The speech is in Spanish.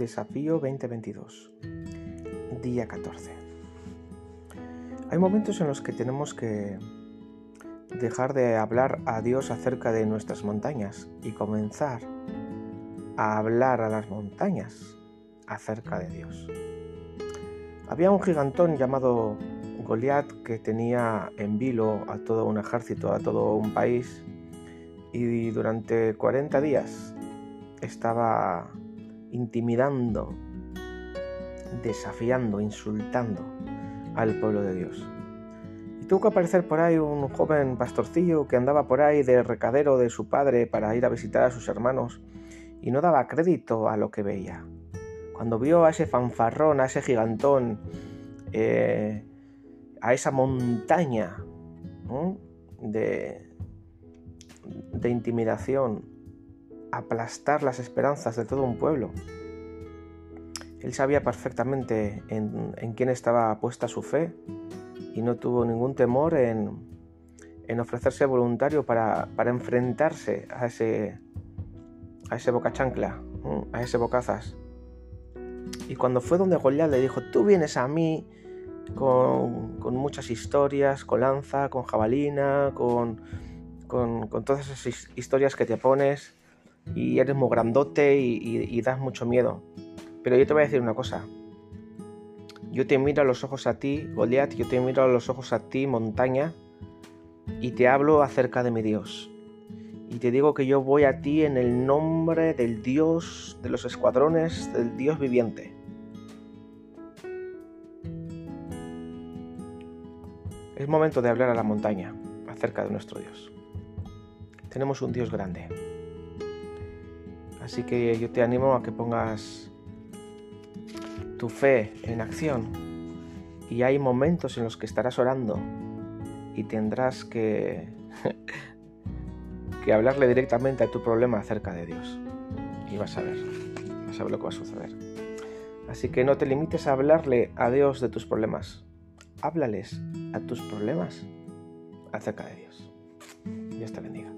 Desafío 2022, día 14. Hay momentos en los que tenemos que dejar de hablar a Dios acerca de nuestras montañas y comenzar a hablar a las montañas acerca de Dios. Había un gigantón llamado Goliat que tenía en vilo a todo un ejército, a todo un país, y durante 40 días estaba intimidando, desafiando, insultando al pueblo de Dios. Y tuvo que aparecer por ahí un joven pastorcillo que andaba por ahí de recadero de su padre para ir a visitar a sus hermanos y no daba crédito a lo que veía. Cuando vio a ese fanfarrón, a ese gigantón, eh, a esa montaña de, de intimidación, aplastar las esperanzas de todo un pueblo. Él sabía perfectamente en, quién estaba puesta su fe y no tuvo ningún temor en, ofrecerse voluntario para, enfrentarse a ese, a ese boca chancla, a ese bocazas. Y cuando fue donde Goliat le dijo, tú vienes a mí con, muchas historias, con lanza, con jabalina, con, con, todas esas historias que te pones y eres muy grandote y, das mucho miedo. Pero yo te voy a decir una cosa. Yo te miro a los ojos a ti, Goliat, yo te miro a los ojos a ti, montaña, y te hablo acerca de mi Dios. Y te digo que yo voy a ti en el nombre del Dios de los escuadrones, del Dios viviente. Es momento de hablar a la montaña acerca de nuestro Dios. Tenemos un Dios grande. Así que yo te animo a que pongas tu fe en acción. Y hay momentos en los que estarás orando y tendrás que, que hablarle directamente a tu problema acerca de Dios. Y vas a ver, vas a ver lo que va a suceder. Así que no te limites a hablarle a Dios de tus problemas. Háblales a tus problemas acerca de Dios. Dios te bendiga.